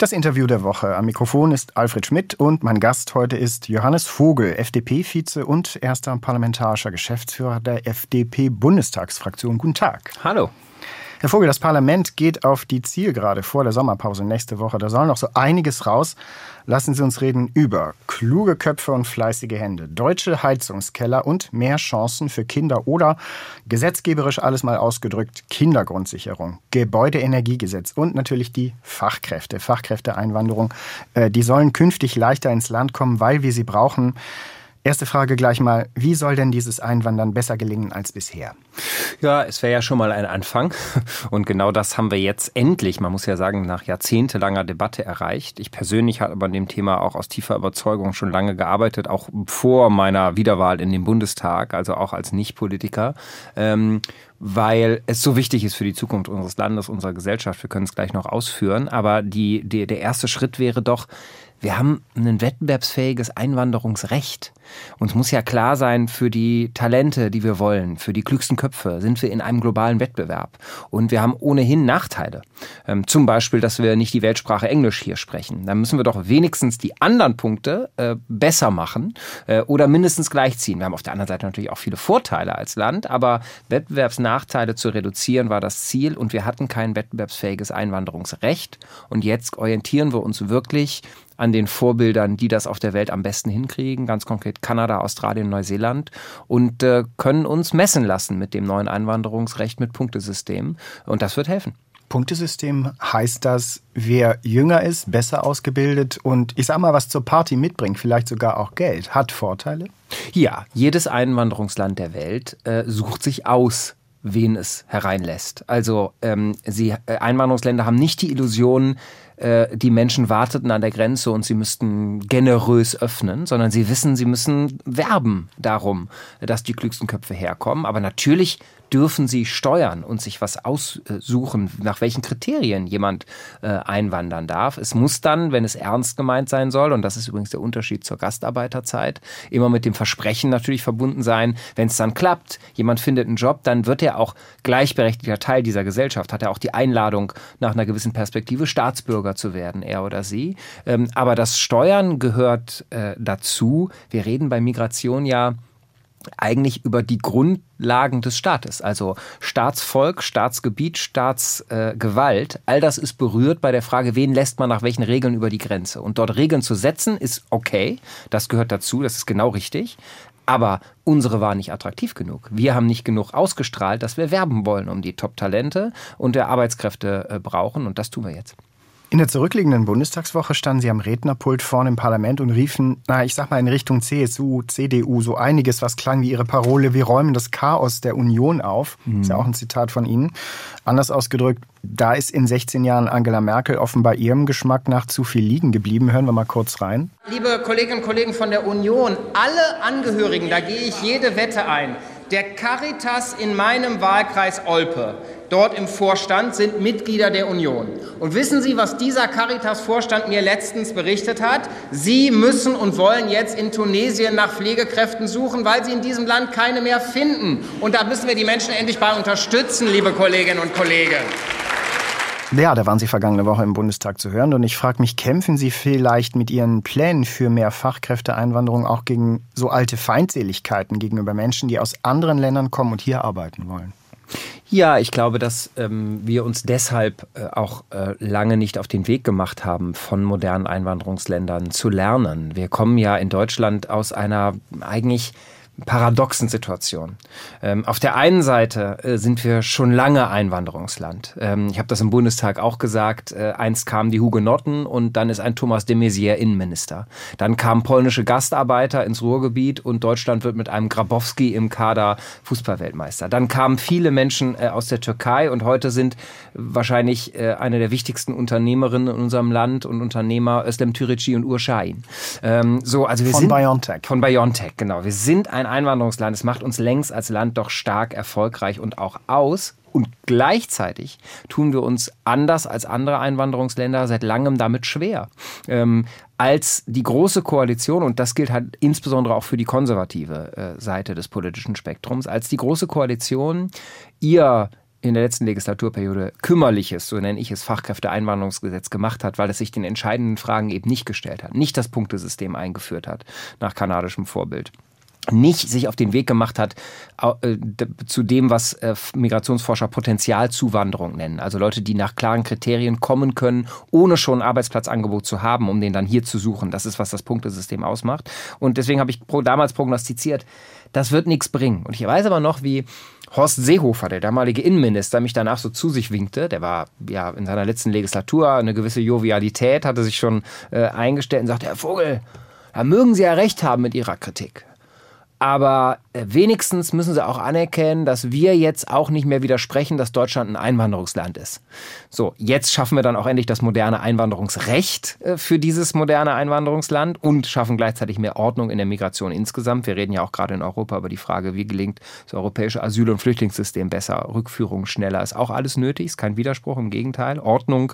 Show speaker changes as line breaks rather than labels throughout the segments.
Das Interview der Woche. Am Mikrofon ist Alfred Schmidt und mein Gast heute ist Johannes Vogel, FDP-Vize und erster parlamentarischer Geschäftsführer der FDP-Bundestagsfraktion. Guten Tag.
Hallo.
Herr Vogel, das Parlament geht auf die Zielgerade vor der Sommerpause nächste Woche. Da soll noch so einiges raus. Lassen Sie uns reden über kluge Köpfe und fleißige Hände, deutsche Heizungskeller und mehr Chancen für Kinder oder gesetzgeberisch alles mal ausgedrückt Kindergrundsicherung, Gebäudeenergiegesetz und natürlich die Fachkräfte, Fachkräfteeinwanderung. Äh, die sollen künftig leichter ins Land kommen, weil wir sie brauchen. Erste Frage gleich mal, wie soll denn dieses Einwandern besser gelingen als bisher?
Ja, es wäre ja schon mal ein Anfang. Und genau das haben wir jetzt endlich, man muss ja sagen, nach jahrzehntelanger Debatte erreicht. Ich persönlich habe an dem Thema auch aus tiefer Überzeugung schon lange gearbeitet, auch vor meiner Wiederwahl in den Bundestag, also auch als Nicht-Politiker. Ähm, weil es so wichtig ist für die Zukunft unseres Landes, unserer Gesellschaft. Wir können es gleich noch ausführen. Aber die, die, der erste Schritt wäre doch, wir haben ein wettbewerbsfähiges Einwanderungsrecht. Uns muss ja klar sein, für die Talente, die wir wollen, für die klügsten Köpfe, sind wir in einem globalen Wettbewerb. Und wir haben ohnehin Nachteile. Ähm, zum Beispiel, dass wir nicht die Weltsprache Englisch hier sprechen. Da müssen wir doch wenigstens die anderen Punkte äh, besser machen äh, oder mindestens gleichziehen. Wir haben auf der anderen Seite natürlich auch viele Vorteile als Land, aber Wettbewerbsnachteile zu reduzieren war das Ziel und wir hatten kein wettbewerbsfähiges Einwanderungsrecht. Und jetzt orientieren wir uns wirklich an den Vorbildern, die das auf der Welt am besten hinkriegen, ganz konkret Kanada, Australien, Neuseeland, und äh, können uns messen lassen mit dem neuen Einwanderungsrecht mit Punktesystem. Und das wird helfen.
Punktesystem heißt das, wer jünger ist, besser ausgebildet und ich sag mal, was zur Party mitbringt, vielleicht sogar auch Geld, hat Vorteile?
Ja, jedes Einwanderungsland der Welt äh, sucht sich aus, wen es hereinlässt. Also ähm, sie, äh, Einwanderungsländer haben nicht die Illusion, äh, die Menschen warteten an der Grenze und sie müssten generös öffnen, sondern sie wissen, sie müssen werben darum, dass die klügsten Köpfe herkommen. Aber natürlich dürfen sie steuern und sich was aussuchen, nach welchen Kriterien jemand äh, einwandern darf. Es muss dann, wenn es ernst gemeint sein soll, und das ist übrigens der Unterschied zur Gastarbeiterzeit, immer mit dem Versprechen natürlich verbunden sein, wenn es dann klappt, jemand findet einen Job, dann wird er auch gleichberechtigter Teil dieser Gesellschaft, hat er auch die Einladung, nach einer gewissen Perspektive Staatsbürger zu werden, er oder sie. Ähm, aber das Steuern gehört äh, dazu. Wir reden bei Migration ja eigentlich über die Grundlagen des Staates, also Staatsvolk, Staatsgebiet, Staatsgewalt. Äh, all das ist berührt bei der Frage, wen lässt man nach welchen Regeln über die Grenze. Und dort Regeln zu setzen, ist okay, das gehört dazu, das ist genau richtig. Aber unsere war nicht attraktiv genug. Wir haben nicht genug ausgestrahlt, dass wir werben wollen um die Top-Talente und der Arbeitskräfte äh, brauchen. Und das tun wir jetzt.
In der zurückliegenden Bundestagswoche standen Sie am Rednerpult vorne im Parlament und riefen, na, ich sag mal in Richtung CSU, CDU so einiges, was klang wie Ihre Parole, wir räumen das Chaos der Union auf. Mhm. Ist ja auch ein Zitat von Ihnen. Anders ausgedrückt, da ist in 16 Jahren Angela Merkel offenbar ihrem Geschmack nach zu viel liegen geblieben. Hören wir mal kurz rein.
Liebe Kolleginnen und Kollegen von der Union, alle Angehörigen, da gehe ich jede Wette ein, der Caritas in meinem Wahlkreis Olpe, dort im Vorstand, sind Mitglieder der Union. Und wissen Sie, was dieser Caritas-Vorstand mir letztens berichtet hat? Sie müssen und wollen jetzt in Tunesien nach Pflegekräften suchen, weil sie in diesem Land keine mehr finden. Und da müssen wir die Menschen endlich bei unterstützen, liebe Kolleginnen und Kollegen.
Ja, da waren Sie vergangene Woche im Bundestag zu hören und ich frage mich, kämpfen Sie vielleicht mit Ihren Plänen für mehr Fachkräfteeinwanderung auch gegen so alte Feindseligkeiten gegenüber Menschen, die aus anderen Ländern kommen und hier arbeiten wollen?
Ja, ich glaube, dass ähm, wir uns deshalb äh, auch äh, lange nicht auf den Weg gemacht haben, von modernen Einwanderungsländern zu lernen. Wir kommen ja in Deutschland aus einer eigentlich paradoxen Situation. Ähm, auf der einen Seite äh, sind wir schon lange Einwanderungsland. Ähm, ich habe das im Bundestag auch gesagt. Äh, einst kamen die Hugenotten und dann ist ein Thomas de Maizière Innenminister. Dann kamen polnische Gastarbeiter ins Ruhrgebiet und Deutschland wird mit einem Grabowski im Kader Fußballweltmeister. Dann kamen viele Menschen äh, aus der Türkei und heute sind wahrscheinlich äh, eine der wichtigsten Unternehmerinnen in unserem Land und Unternehmer Özlem Türeci und Ur Şahin. Ähm, so, also wir
von
sind
BioNTech.
Von BioNTech, genau. Wir sind ein Einwanderungsland. Es macht uns längst als Land doch stark erfolgreich und auch aus. Und gleichzeitig tun wir uns anders als andere Einwanderungsländer seit langem damit schwer. Ähm, als die große Koalition, und das gilt halt insbesondere auch für die konservative äh, Seite des politischen Spektrums, als die große Koalition ihr in der letzten Legislaturperiode kümmerliches, so nenne ich es, Fachkräfteeinwanderungsgesetz gemacht hat, weil es sich den entscheidenden Fragen eben nicht gestellt hat, nicht das Punktesystem eingeführt hat, nach kanadischem Vorbild nicht sich auf den Weg gemacht hat äh, zu dem, was äh, Migrationsforscher Potenzialzuwanderung nennen. Also Leute, die nach klaren Kriterien kommen können, ohne schon ein Arbeitsplatzangebot zu haben, um den dann hier zu suchen. Das ist, was das Punktesystem ausmacht. Und deswegen habe ich damals prognostiziert, das wird nichts bringen. Und ich weiß aber noch, wie Horst Seehofer, der damalige Innenminister, mich danach so zu sich winkte. Der war ja in seiner letzten Legislatur eine gewisse Jovialität, hatte sich schon äh, eingestellt und sagte, Herr Vogel, da mögen Sie ja recht haben mit Ihrer Kritik. Aber äh, wenigstens müssen sie auch anerkennen, dass wir jetzt auch nicht mehr widersprechen, dass Deutschland ein Einwanderungsland ist. So, jetzt schaffen wir dann auch endlich das moderne Einwanderungsrecht äh, für dieses moderne Einwanderungsland und schaffen gleichzeitig mehr Ordnung in der Migration insgesamt. Wir reden ja auch gerade in Europa über die Frage, wie gelingt das europäische Asyl- und Flüchtlingssystem besser, Rückführung schneller. Ist auch alles nötig, ist kein Widerspruch, im Gegenteil. Ordnung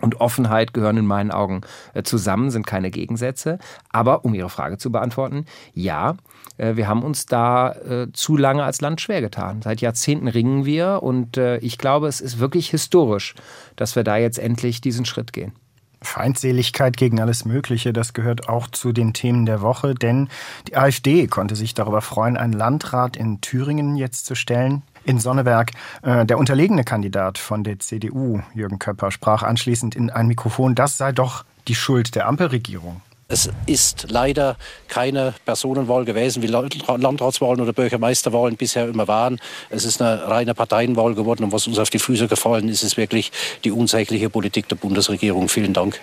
und Offenheit gehören in meinen Augen äh, zusammen, sind keine Gegensätze. Aber um Ihre Frage zu beantworten, ja, wir haben uns da äh, zu lange als Land schwer getan. Seit Jahrzehnten ringen wir und ich glaube, es ist wirklich historisch, dass wir da jetzt endlich diesen Schritt gehen.
Feindseligkeit gegen alles Mögliche, das gehört auch zu den Themen der Woche, denn die AfD konnte sich darüber freuen, einen Landrat in Thüringen jetzt zu stellen. In Sonneberg, äh, der unterlegene Kandidat von der CDU, Jürgen Köpper, sprach anschließend in ein Mikrofon, das sei doch die Schuld der Ampelregierung.
Es ist leider keine Personenwahl gewesen, wie Landratswahlen oder Bürgermeisterwahlen bisher immer waren. Es ist eine reine Parteienwahl geworden. Und was uns auf die Füße gefallen ist, ist wirklich die unsägliche Politik der Bundesregierung. Vielen Dank.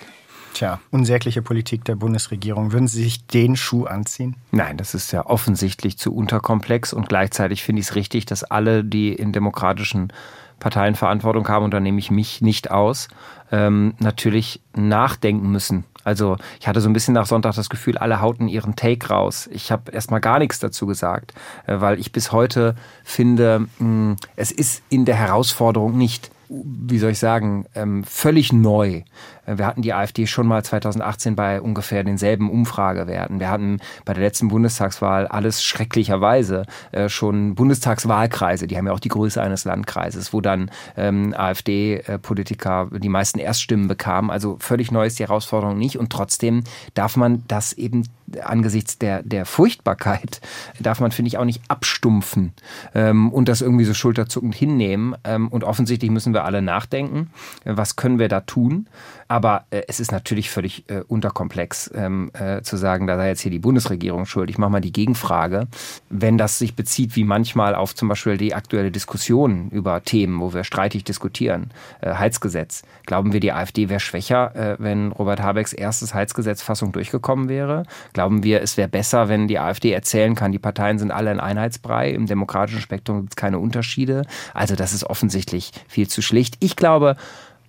Tja, unsägliche Politik der Bundesregierung. Würden Sie sich den Schuh anziehen?
Nein, das ist ja offensichtlich zu unterkomplex und gleichzeitig finde ich es richtig, dass alle, die in demokratischen Parteien Verantwortung haben, und da nehme ich mich nicht aus, ähm, natürlich nachdenken müssen also ich hatte so ein bisschen nach Sonntag das Gefühl, alle hauten ihren Take raus. Ich habe erstmal gar nichts dazu gesagt, äh, weil ich bis heute finde, hm, es ist in der Herausforderung nicht wie soll ich sagen, ähm, völlig neu. Äh, wir hatten die AfD schon mal 2018 bei ungefähr denselben Umfragewerten. Wir hatten bei der letzten Bundestagswahl alles schrecklicherweise äh, schon Bundestagswahlkreise, die haben ja auch die Größe eines Landkreises, wo dann ähm, AfD-Politiker die meisten Erststimmen bekamen. Also völlig neu ist die Herausforderung nicht und trotzdem darf man das eben angesichts der, der Furchtbarkeit, darf man, finde ich, auch nicht abstumpfen ähm, und das irgendwie so schulterzuckend hinnehmen. Ähm, und offensichtlich müssen wir alle nachdenken, was können wir da tun. Aber äh, es ist natürlich völlig äh, unterkomplex ähm, äh, zu sagen, da sei jetzt hier die Bundesregierung schuld. Ich mache mal die Gegenfrage. Wenn das sich bezieht, wie manchmal auf zum Beispiel die aktuelle Diskussion über Themen, wo wir streitig diskutieren, äh, Heizgesetz, glauben wir, die AfD wäre schwächer, äh, wenn Robert Habecks erstes Heizgesetzfassung durchgekommen wäre? Glauben wir, es wäre besser, wenn die AfD erzählen kann, die Parteien sind alle ein Einheitsbrei, im demokratischen Spektrum gibt es keine Unterschiede? Also das ist offensichtlich viel zu schlicht. Ich glaube,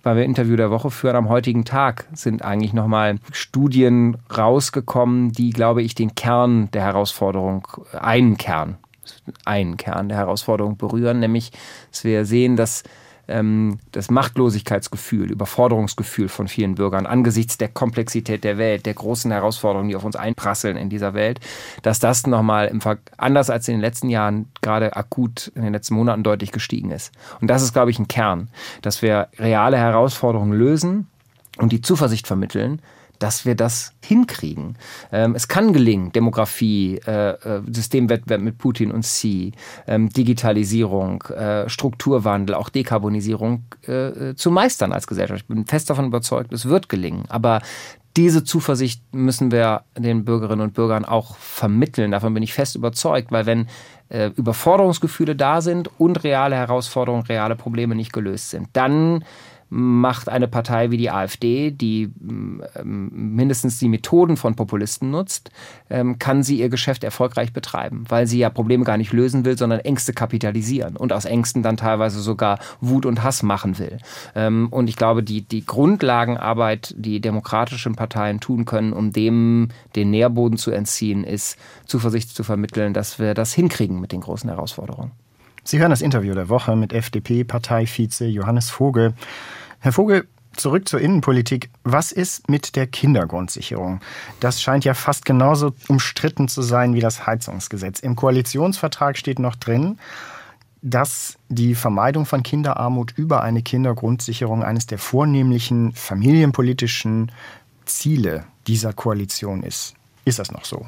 weil wir Interview der Woche führen, am heutigen Tag sind eigentlich nochmal Studien rausgekommen, die, glaube ich, den Kern der Herausforderung, einen Kern, einen Kern der Herausforderung berühren, nämlich, dass wir sehen, dass ähm, das Machtlosigkeitsgefühl, Überforderungsgefühl von vielen Bürgern angesichts der Komplexität der Welt, der großen Herausforderungen, die auf uns einprasseln in dieser Welt, dass das nochmal im Ver anders als in den letzten Jahren gerade akut in den letzten Monaten deutlich gestiegen ist. Und das ist, glaube ich, ein Kern, dass wir reale Herausforderungen lösen und die Zuversicht vermitteln, dass wir das hinkriegen. Ähm, es kann gelingen, Demografie, äh, äh, Systemwettbewerb mit Putin und Xi, ähm, Digitalisierung, äh, Strukturwandel, auch Dekarbonisierung äh, äh, zu meistern als Gesellschaft. Ich bin fest davon überzeugt, es wird gelingen. Aber diese Zuversicht müssen wir den Bürgerinnen und Bürgern auch vermitteln. Davon bin ich fest überzeugt, weil wenn äh, Überforderungsgefühle da sind und reale Herausforderungen, reale Probleme nicht gelöst sind, dann macht eine Partei wie die AfD, die ähm, mindestens die Methoden von Populisten nutzt, ähm, kann sie ihr Geschäft erfolgreich betreiben, weil sie ja Probleme gar nicht lösen will, sondern Ängste kapitalisieren und aus Ängsten dann teilweise sogar Wut und Hass machen will. Ähm, und ich glaube, die, die Grundlagenarbeit, die demokratischen Parteien tun können, um dem den Nährboden zu entziehen, ist Zuversicht zu vermitteln, dass wir das hinkriegen mit den großen Herausforderungen.
Sie hören das Interview der Woche mit FDP-Parteivize Johannes Vogel. Herr Vogel, zurück zur Innenpolitik. Was ist mit der Kindergrundsicherung? Das scheint ja fast genauso umstritten zu sein wie das Heizungsgesetz. Im Koalitionsvertrag steht noch drin, dass die Vermeidung von Kinderarmut über eine Kindergrundsicherung eines der vornehmlichen familienpolitischen Ziele dieser Koalition ist. Ist das noch so?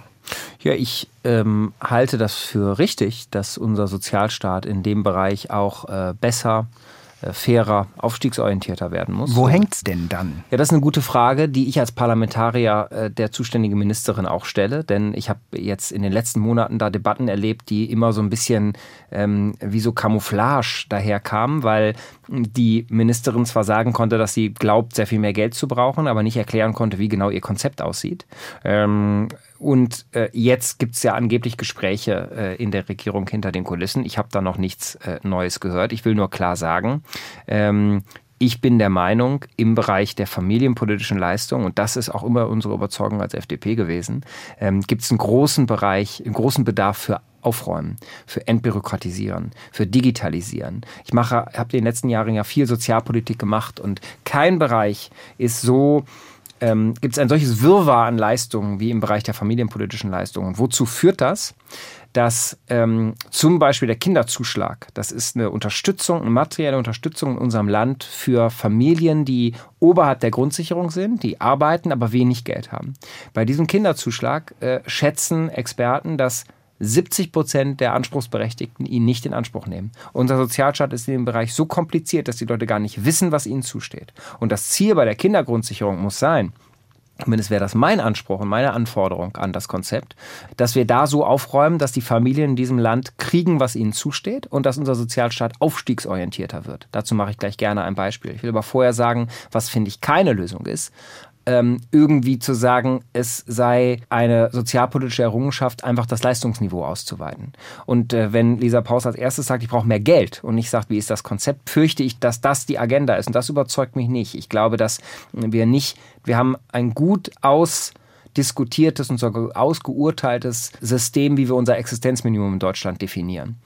Ja, ich ähm, halte das für richtig, dass unser Sozialstaat in dem Bereich auch äh, besser äh, fairer, aufstiegsorientierter werden muss.
Wo hängt's denn dann?
Ja, das ist eine gute Frage, die ich als Parlamentarier äh, der zuständigen Ministerin auch stelle, denn ich habe jetzt in den letzten Monaten da Debatten erlebt, die immer so ein bisschen ähm, wie so Camouflage daherkamen, weil die Ministerin zwar sagen konnte, dass sie glaubt, sehr viel mehr Geld zu brauchen, aber nicht erklären konnte, wie genau ihr Konzept aussieht. Ähm, und äh, jetzt gibt es ja angeblich Gespräche äh, in der Regierung hinter den Kulissen. Ich habe da noch nichts äh, Neues gehört. Ich will nur klar sagen, ähm, ich bin der Meinung, im Bereich der familienpolitischen Leistung, und das ist auch immer unsere Überzeugung als FDP gewesen, ähm, gibt es einen großen Bereich, einen großen Bedarf für Aufräumen, für Entbürokratisieren, für Digitalisieren. Ich mache, habe in den letzten Jahren ja viel Sozialpolitik gemacht und kein Bereich ist so ähm, gibt es ein solches Wirrwarr an Leistungen wie im Bereich der familienpolitischen Leistungen. Wozu führt das? dass ähm, zum Beispiel der Kinderzuschlag, das ist eine Unterstützung, eine materielle Unterstützung in unserem Land für Familien, die oberhalb der Grundsicherung sind, die arbeiten, aber wenig Geld haben. Bei diesem Kinderzuschlag äh, schätzen Experten, dass 70 Prozent der Anspruchsberechtigten ihn nicht in Anspruch nehmen. Unser Sozialstaat ist in dem Bereich so kompliziert, dass die Leute gar nicht wissen, was ihnen zusteht. Und das Ziel bei der Kindergrundsicherung muss sein, Zumindest wäre das mein Anspruch und meine Anforderung an das Konzept, dass wir da so aufräumen, dass die Familien in diesem Land kriegen, was ihnen zusteht und dass unser Sozialstaat aufstiegsorientierter wird. Dazu mache ich gleich gerne ein Beispiel. Ich will aber vorher sagen, was finde ich keine Lösung ist ähm, irgendwie zu sagen, es sei eine sozialpolitische Errungenschaft, einfach das Leistungsniveau auszuweiten. Und äh, wenn Lisa Paus als erstes sagt, ich brauche mehr Geld und nicht sagt, wie ist das Konzept, fürchte ich, dass das die Agenda ist. Und das überzeugt mich nicht. Ich glaube, dass wir nicht, wir haben ein gut aus diskutiertes und sogar ausgeurteiltes System, wie wir unser Existenzminimum in Deutschland definieren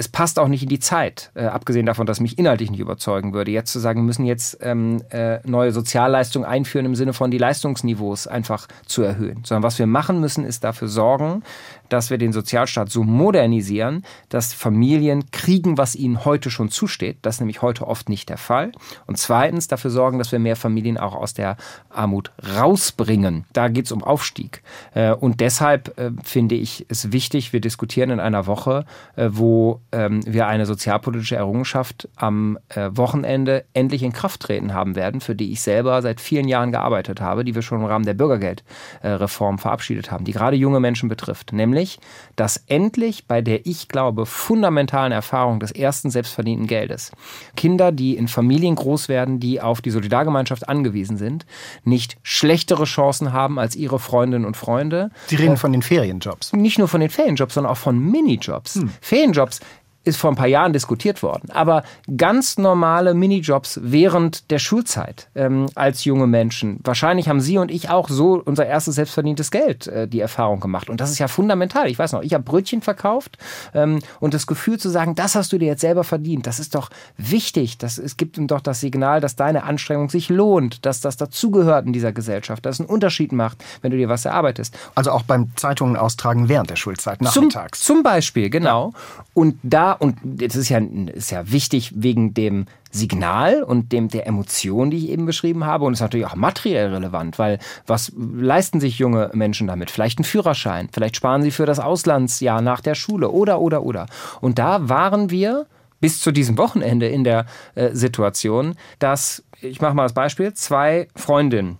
es passt auch nicht in die Zeit, äh, abgesehen davon, dass mich inhaltlich nicht überzeugen würde, jetzt zu sagen, wir müssen jetzt ähm, äh, neue Sozialleistungen einführen im Sinne von die Leistungsniveaus einfach zu erhöhen. Sondern was wir machen müssen, ist dafür sorgen, dass wir den Sozialstaat so modernisieren, dass Familien kriegen, was ihnen heute schon zusteht. Das ist nämlich heute oft nicht der Fall. Und zweitens dafür sorgen, dass wir mehr Familien auch aus der Armut rausbringen. Da geht es um Aufstieg. Äh, und deshalb äh, finde ich es wichtig, wir diskutieren in einer Woche, äh, wo ähm, wir eine sozialpolitische Errungenschaft am äh, Wochenende endlich in Kraft treten haben werden, für die ich selber seit vielen Jahren gearbeitet habe, die wir schon im Rahmen der Bürgergeldreform verabschiedet haben, die gerade junge Menschen betrifft. Nämlich, dass endlich bei der ich glaube fundamentalen Erfahrung des ersten selbstverdienten Geldes Kinder, die in Familien groß werden, die auf die Solidargemeinschaft angewiesen sind, nicht schlechtere Chancen haben als ihre Freundinnen und Freunde.
Sie reden äh, von den Ferienjobs.
Nicht nur von den Ferienjobs, sondern auch von Minijobs. Hm. Ferienjobs ist vor ein paar Jahren diskutiert worden. Aber ganz normale Minijobs während der Schulzeit ähm, als junge Menschen. Wahrscheinlich haben Sie und ich auch so unser erstes selbstverdientes Geld äh, die Erfahrung gemacht. Und das ist ja fundamental. Ich weiß noch, ich habe Brötchen verkauft ähm, und das Gefühl zu sagen, das hast du dir jetzt selber verdient, das ist doch wichtig. Das, es gibt ihm doch das Signal, dass deine Anstrengung sich lohnt, dass das dazugehört in dieser Gesellschaft, dass es einen Unterschied macht, wenn du dir was erarbeitest.
Also auch beim Zeitungen austragen während der Schulzeit, nachmittags.
Zum, zum Beispiel, genau. Und da und das ist ja, ist ja wichtig wegen dem Signal und dem der Emotion, die ich eben beschrieben habe. Und es ist natürlich auch materiell relevant, weil was leisten sich junge Menschen damit? Vielleicht einen Führerschein, vielleicht sparen sie für das Auslandsjahr nach der Schule oder, oder, oder. Und da waren wir bis zu diesem Wochenende in der äh, Situation, dass, ich mache mal das Beispiel, zwei Freundinnen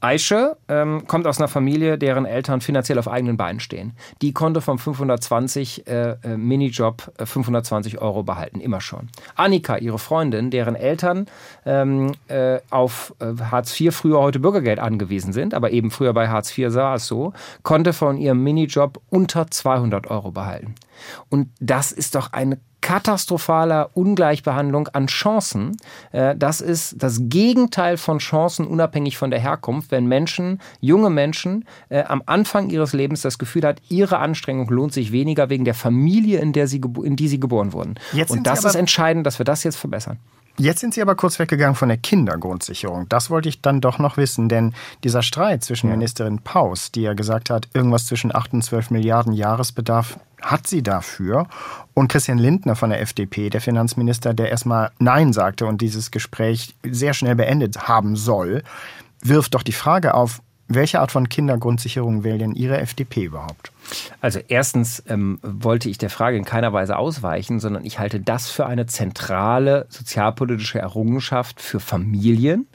Aische ähm, kommt aus einer Familie, deren Eltern finanziell auf eigenen Beinen stehen. Die konnte vom 520 äh, äh, Minijob äh, 520 Euro behalten, immer schon. Annika, ihre Freundin, deren Eltern ähm, äh, auf äh, Hartz IV früher heute Bürgergeld angewiesen sind, aber eben früher bei Hartz IV sah es so, konnte von ihrem Minijob unter 200 Euro behalten. Und das ist doch eine katastrophaler Ungleichbehandlung an Chancen. Äh, das ist das Gegenteil von Chancen unabhängig von der Herkunft, wenn Menschen, junge Menschen, äh, am Anfang ihres Lebens das Gefühl hat, ihre Anstrengung lohnt sich weniger wegen der Familie, in, der sie, in die sie geboren wurden. Jetzt Und das ist entscheidend, dass wir das jetzt verbessern.
Jetzt sind Sie aber kurz weggegangen von der Kindergrundsicherung. Das wollte ich dann doch noch wissen, denn dieser Streit zwischen. Ministerin Paus, die ja gesagt hat, irgendwas zwischen 8 und 12 Milliarden Jahresbedarf hat sie dafür. Und Christian Lindner von der FDP, der Finanzminister, der erstmal Nein sagte und dieses Gespräch sehr schnell beendet haben soll, wirft doch die Frage auf, welche Art von Kindergrundsicherung wählt denn Ihre FDP überhaupt?
Also erstens ähm, wollte ich der Frage in keiner Weise ausweichen, sondern ich halte das für eine zentrale sozialpolitische Errungenschaft für Familien,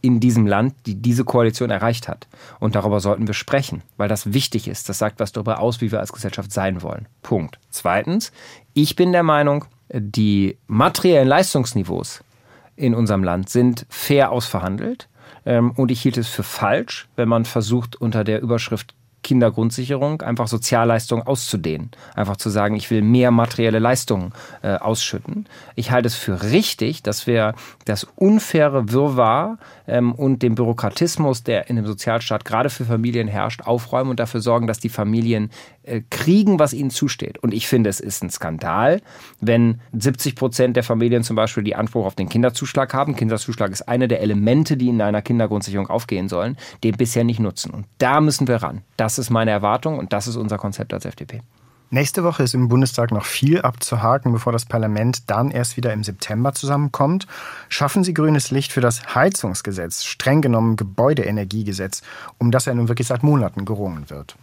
in diesem Land, die diese Koalition erreicht hat. Und darüber sollten wir sprechen, weil das wichtig ist. Das sagt was darüber aus, wie wir als Gesellschaft sein wollen. Punkt. Zweitens, ich bin der Meinung, die materiellen Leistungsniveaus in unserem Land sind fair ausverhandelt. Ähm, und ich hielt es für falsch, wenn man versucht, unter der Überschrift Kindergrundsicherung einfach Sozialleistungen auszudehnen. Einfach zu sagen, ich will mehr materielle Leistungen äh, ausschütten. Ich halte es für richtig, dass wir das unfaire Wirrwarr ähm, und den Bürokratismus, der in dem Sozialstaat gerade für Familien herrscht, aufräumen und dafür sorgen, dass die Familien kriegen, was ihnen zusteht. Und ich finde, es ist ein Skandal, wenn 70 Prozent der Familien zum Beispiel die Anspruch auf den Kinderzuschlag haben. Kinderzuschlag ist eine der Elemente, die in einer Kindergrundsicherung aufgehen sollen, den bisher nicht nutzen. Und da müssen wir ran. Das ist meine Erwartung und das ist unser Konzept als FDP.
Nächste Woche ist im Bundestag noch viel abzuhaken, bevor das Parlament dann erst wieder im September zusammenkommt. Schaffen Sie grünes Licht für das Heizungsgesetz, streng genommen Gebäudeenergiegesetz, um das ja nun wirklich seit Monaten gerungen wird?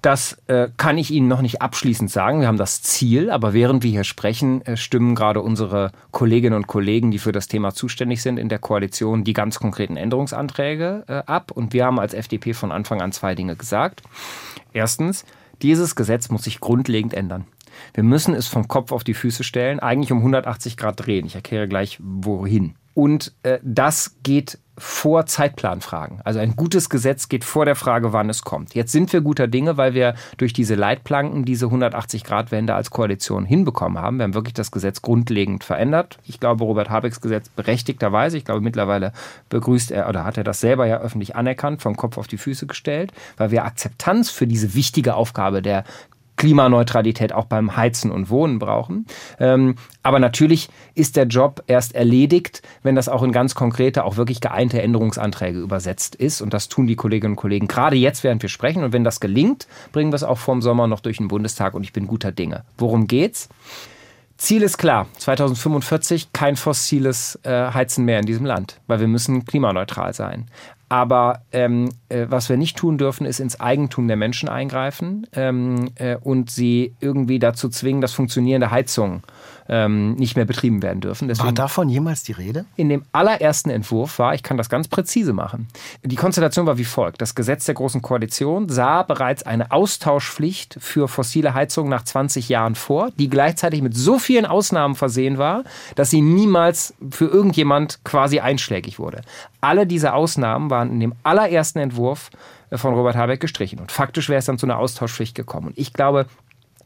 Das äh, kann ich Ihnen noch nicht abschließend sagen. Wir haben das Ziel, aber während wir hier sprechen, äh, stimmen gerade unsere Kolleginnen und Kollegen, die für das Thema zuständig sind in der Koalition, die ganz konkreten Änderungsanträge äh, ab. Und wir haben als FDP von Anfang an zwei Dinge gesagt. Erstens, dieses Gesetz muss sich grundlegend ändern. Wir müssen es vom Kopf auf die Füße stellen, eigentlich um 180 Grad drehen. Ich erkläre gleich, wohin. Und äh, das geht vor Zeitplanfragen. Also ein gutes Gesetz geht vor der Frage, wann es kommt. Jetzt sind wir guter Dinge, weil wir durch diese Leitplanken diese 180-Grad-Wende als Koalition hinbekommen haben. Wir haben wirklich das Gesetz grundlegend verändert. Ich glaube, Robert Habecks Gesetz berechtigterweise, ich glaube, mittlerweile begrüßt er oder hat er das selber ja öffentlich anerkannt, vom Kopf auf die Füße gestellt, weil wir Akzeptanz für diese wichtige Aufgabe der Klimaneutralität auch beim Heizen und Wohnen brauchen. Ähm, aber natürlich ist der Job erst erledigt, wenn das auch in ganz konkrete, auch wirklich geeinte Änderungsanträge übersetzt ist. Und das tun die Kolleginnen und Kollegen gerade jetzt, während wir sprechen. Und wenn das gelingt, bringen wir es auch vorm Sommer noch durch den Bundestag. Und ich bin guter Dinge. Worum geht's? Ziel ist klar, 2045 kein fossiles äh, Heizen mehr in diesem Land, weil wir müssen klimaneutral sein. Aber ähm, äh, was wir nicht tun dürfen, ist ins Eigentum der Menschen eingreifen ähm, äh, und sie irgendwie dazu zwingen, dass funktionierende Heizungen ähm, nicht mehr betrieben werden dürfen.
Deswegen war davon jemals die Rede?
In dem allerersten Entwurf war, ich kann das ganz präzise machen, die Konstellation war wie folgt. Das Gesetz der Großen Koalition sah bereits eine Austauschpflicht für fossile Heizungen nach 20 Jahren vor, die gleichzeitig mit so vielen Ausnahmen versehen war, dass sie niemals für irgendjemand quasi einschlägig wurde. Alle diese Ausnahmen waren in dem allerersten Entwurf äh, von Robert Habeck gestrichen. Und faktisch wäre es dann zu einer Austauschpflicht gekommen. Und ich glaube,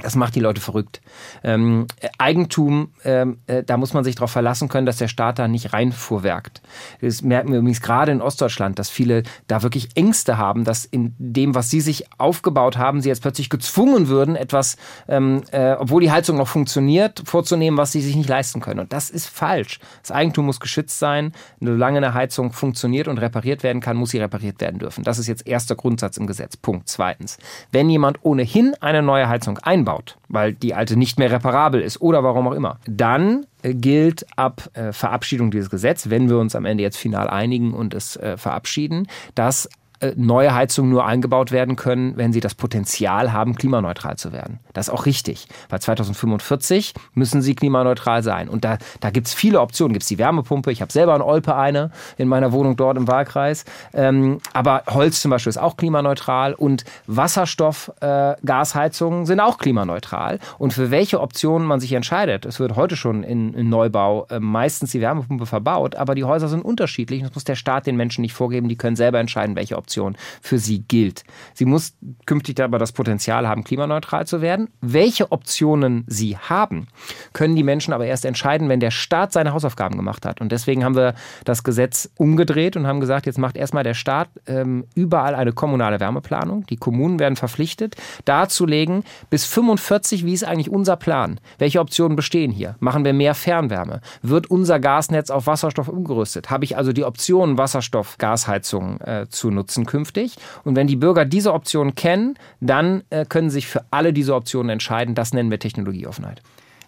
das macht die Leute verrückt. Ähm, Eigentum, ähm, äh, da muss man sich darauf verlassen können, dass der Staat da nicht reinfuhrwerkt. Das merken wir übrigens gerade in Ostdeutschland, dass viele da wirklich Ängste haben, dass in dem, was sie sich aufgebaut haben, sie jetzt plötzlich gezwungen würden, etwas, ähm, äh, obwohl die Heizung noch funktioniert, vorzunehmen, was sie sich nicht leisten können. Und das ist falsch. Das Eigentum muss geschützt sein. Solange eine Heizung funktioniert und repariert werden kann, muss sie repariert werden dürfen. Das ist jetzt erster Grundsatz im Gesetz. Punkt. Zweitens, wenn jemand ohnehin eine neue Heizung einbaut, einbaut, weil die alte nicht mehr reparabel ist oder warum auch immer, dann äh, gilt ab äh, Verabschiedung dieses Gesetzes, wenn wir uns am Ende jetzt final einigen und es äh, verabschieden, dass neue Heizungen nur eingebaut werden können, wenn sie das Potenzial haben, klimaneutral zu werden. Das ist auch richtig, weil 2045 müssen sie klimaneutral sein. Und da, da gibt es viele Optionen. Gibt es die Wärmepumpe, ich habe selber in Olpe eine in meiner Wohnung dort im Wahlkreis. Ähm, aber Holz zum Beispiel ist auch klimaneutral und Wasserstoff-Gasheizungen äh, sind auch klimaneutral. Und für welche Optionen man sich entscheidet, es wird heute schon in, in Neubau äh, meistens die Wärmepumpe verbaut, aber die Häuser sind unterschiedlich. Das muss der Staat den Menschen nicht vorgeben. Die können selber entscheiden, welche Option Option für sie gilt. Sie muss künftig aber das Potenzial haben, klimaneutral zu werden. Welche Optionen sie haben, können die Menschen aber erst entscheiden, wenn der Staat seine Hausaufgaben gemacht hat. Und deswegen haben wir das Gesetz umgedreht und haben gesagt, jetzt macht erstmal der Staat ähm, überall eine kommunale Wärmeplanung. Die Kommunen werden verpflichtet, darzulegen, bis 45, wie ist eigentlich unser Plan? Welche Optionen bestehen hier? Machen wir mehr Fernwärme? Wird unser Gasnetz auf Wasserstoff umgerüstet? Habe ich also die Option, Wasserstoff-Gasheizung äh, zu nutzen? Nutzen künftig. Und wenn die Bürger diese Optionen kennen, dann äh, können sie sich für alle diese Optionen entscheiden. Das nennen wir Technologieoffenheit.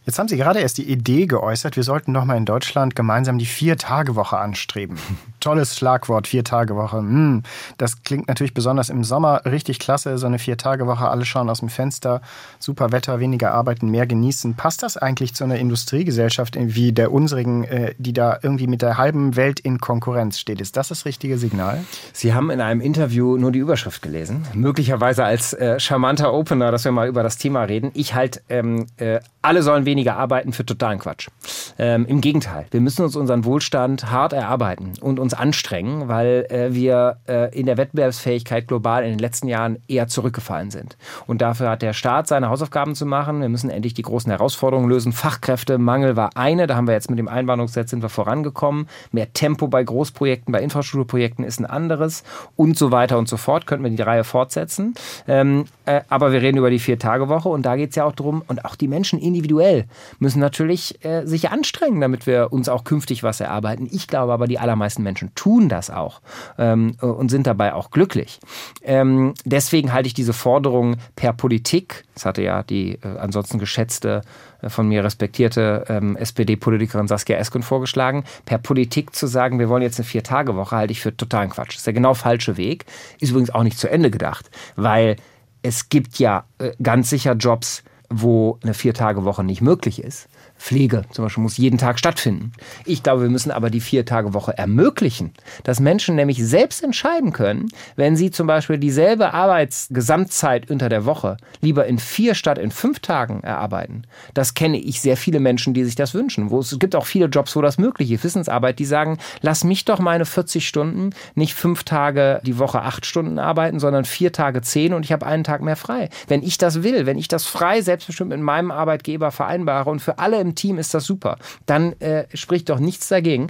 Jetzt haben Sie gerade erst die Idee geäußert, wir sollten doch mal in Deutschland gemeinsam die Vier-Tage-Woche anstreben. Tolles Schlagwort, Vier-Tage-Woche. Hm, das klingt natürlich besonders im Sommer richtig klasse, so eine Vier-Tage-Woche. Alle schauen aus dem Fenster, super Wetter, weniger arbeiten, mehr genießen. Passt das eigentlich zu einer Industriegesellschaft wie der unsrigen, äh, die da irgendwie mit der halben Welt in Konkurrenz steht? Ist das das richtige Signal?
Sie haben in einem Interview nur die Überschrift gelesen. Möglicherweise als äh, charmanter Opener, dass wir mal über das Thema reden. Ich halt, ähm, äh, alle sollen weniger arbeiten für totalen Quatsch. Ähm, Im Gegenteil, wir müssen uns unseren Wohlstand hart erarbeiten und uns anstrengen, weil äh, wir äh, in der Wettbewerbsfähigkeit global in den letzten Jahren eher zurückgefallen sind. Und dafür hat der Staat seine Hausaufgaben zu machen. Wir müssen endlich die großen Herausforderungen lösen. Fachkräftemangel war eine, da haben wir jetzt mit dem Einwanderungsgesetz sind wir vorangekommen. Mehr Tempo bei Großprojekten, bei Infrastrukturprojekten ist ein anderes und so weiter und so fort. Könnten wir die Reihe fortsetzen. Ähm, äh, aber wir reden über die Vier-Tage-Woche und da geht es ja auch darum, und auch die Menschen individuell müssen natürlich äh, sich anstrengen, damit wir uns auch künftig was erarbeiten. Ich glaube aber, die allermeisten Menschen tun das auch ähm, und sind dabei auch glücklich. Ähm, deswegen halte ich diese Forderung per Politik, das hatte ja die äh, ansonsten geschätzte äh, von mir respektierte ähm, SPD-Politikerin Saskia Esken vorgeschlagen, per Politik zu sagen, wir wollen jetzt eine Vier-Tage-Woche, halte ich für totalen Quatsch. Das ist der genau falsche Weg. Ist übrigens auch nicht zu Ende gedacht, weil es gibt ja äh, ganz sicher Jobs, wo eine Vier-Tage-Woche nicht möglich ist. Pflege zum Beispiel muss jeden Tag stattfinden. Ich glaube, wir müssen aber die Vier-Tage-Woche ermöglichen, dass Menschen nämlich selbst entscheiden können, wenn sie zum Beispiel dieselbe Arbeitsgesamtzeit unter der Woche lieber in vier statt in fünf Tagen erarbeiten. Das kenne ich sehr viele Menschen, die sich das wünschen. Wo es gibt auch viele Jobs, wo das möglich ist. Wissensarbeit, die sagen, lass mich doch meine 40 Stunden nicht fünf Tage die Woche acht Stunden arbeiten, sondern vier Tage zehn und ich habe einen Tag mehr frei. Wenn ich das will, wenn ich das frei selbstbestimmt mit meinem Arbeitgeber vereinbare und für alle im Team ist das super. Dann äh, spricht doch nichts dagegen,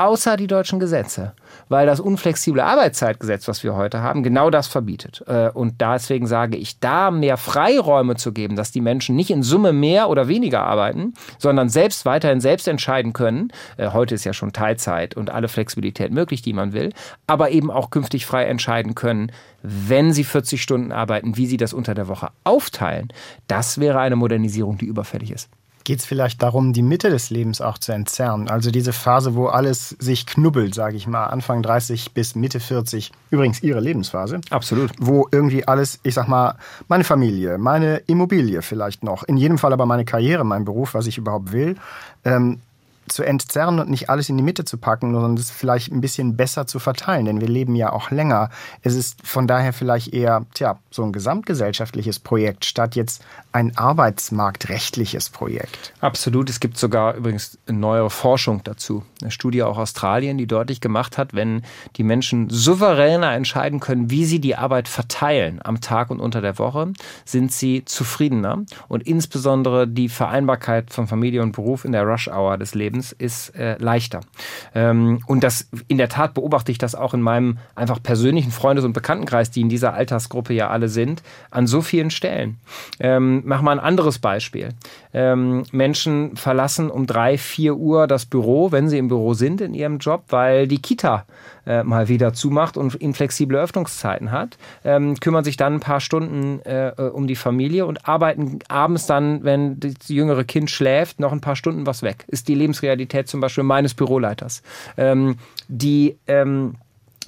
außer die deutschen Gesetze, weil das unflexible Arbeitszeitgesetz, was wir heute haben, genau das verbietet. Äh, und deswegen sage ich, da mehr Freiräume zu geben, dass die Menschen nicht in Summe mehr oder weniger arbeiten, sondern selbst weiterhin selbst entscheiden können. Äh, heute ist ja schon Teilzeit und alle Flexibilität möglich, die man will, aber eben auch künftig frei entscheiden können, wenn sie 40 Stunden arbeiten, wie sie das unter der Woche aufteilen. Das wäre eine Modernisierung, die überfällig ist
geht es vielleicht darum, die Mitte des Lebens auch zu entzerren. Also diese Phase, wo alles sich knubbelt, sage ich mal, Anfang 30 bis Mitte 40. Übrigens Ihre Lebensphase.
Absolut.
Wo irgendwie alles, ich sag mal, meine Familie, meine Immobilie vielleicht noch, in jedem Fall aber meine Karriere, mein Beruf, was ich überhaupt will, ähm, zu entzerren und nicht alles in die Mitte zu packen, sondern es vielleicht ein bisschen besser zu verteilen, denn wir leben ja auch länger. Es ist von daher vielleicht eher, tja, so ein gesamtgesellschaftliches Projekt statt jetzt ein arbeitsmarktrechtliches Projekt.
Absolut. Es gibt sogar übrigens neuere Forschung dazu. Eine Studie auch Australien, die deutlich gemacht hat, wenn die Menschen souveräner entscheiden können, wie sie die Arbeit verteilen am Tag und unter der Woche, sind sie zufriedener und insbesondere die Vereinbarkeit von Familie und Beruf in der Rush-Hour des Lebens ist äh, leichter. Ähm, und das in der Tat beobachte ich das auch in meinem einfach persönlichen Freundes- und Bekanntenkreis, die in dieser Altersgruppe ja alle sind, an so vielen Stellen. Ähm, mach mal ein anderes Beispiel. Ähm, Menschen verlassen um drei, vier Uhr das Büro, wenn sie im Büro sind in ihrem Job, weil die Kita äh, mal wieder zumacht und inflexible Öffnungszeiten hat, ähm, kümmern sich dann ein paar Stunden äh, um die Familie und arbeiten abends dann, wenn das jüngere Kind schläft, noch ein paar Stunden was weg. Ist die Lebensrealität zum Beispiel meines Büroleiters. Ähm, die ähm,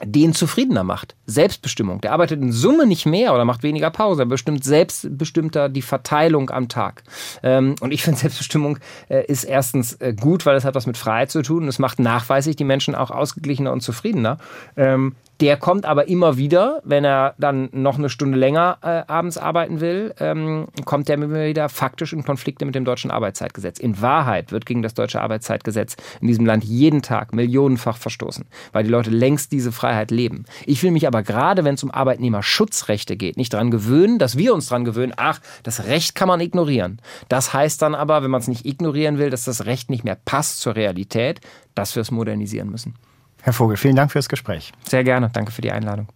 den zufriedener macht. Selbstbestimmung. Der arbeitet in Summe nicht mehr oder macht weniger Pause. Er bestimmt selbstbestimmter die Verteilung am Tag. Ähm, und ich finde, Selbstbestimmung äh, ist erstens äh, gut, weil es hat was mit Freiheit zu tun es macht nachweislich die Menschen auch ausgeglichener und zufriedener. Der kommt aber immer wieder, wenn er dann noch eine Stunde länger äh, abends arbeiten will, ähm, kommt der immer wieder faktisch in Konflikte mit dem deutschen Arbeitszeitgesetz. In Wahrheit wird gegen das deutsche Arbeitszeitgesetz in diesem Land jeden Tag millionenfach verstoßen, weil die Leute längst diese Freiheit leben. Ich will mich aber gerade, wenn es um Arbeitnehmerschutzrechte geht, nicht daran gewöhnen, dass wir uns daran gewöhnen, ach, das Recht kann man ignorieren. Das heißt dann aber, wenn man es nicht ignorieren will, dass das Recht nicht mehr passt zur Realität, dass wir es modernisieren müssen.
Herr Vogel, vielen Dank fürs Gespräch.
Sehr gerne. Danke für die Einladung.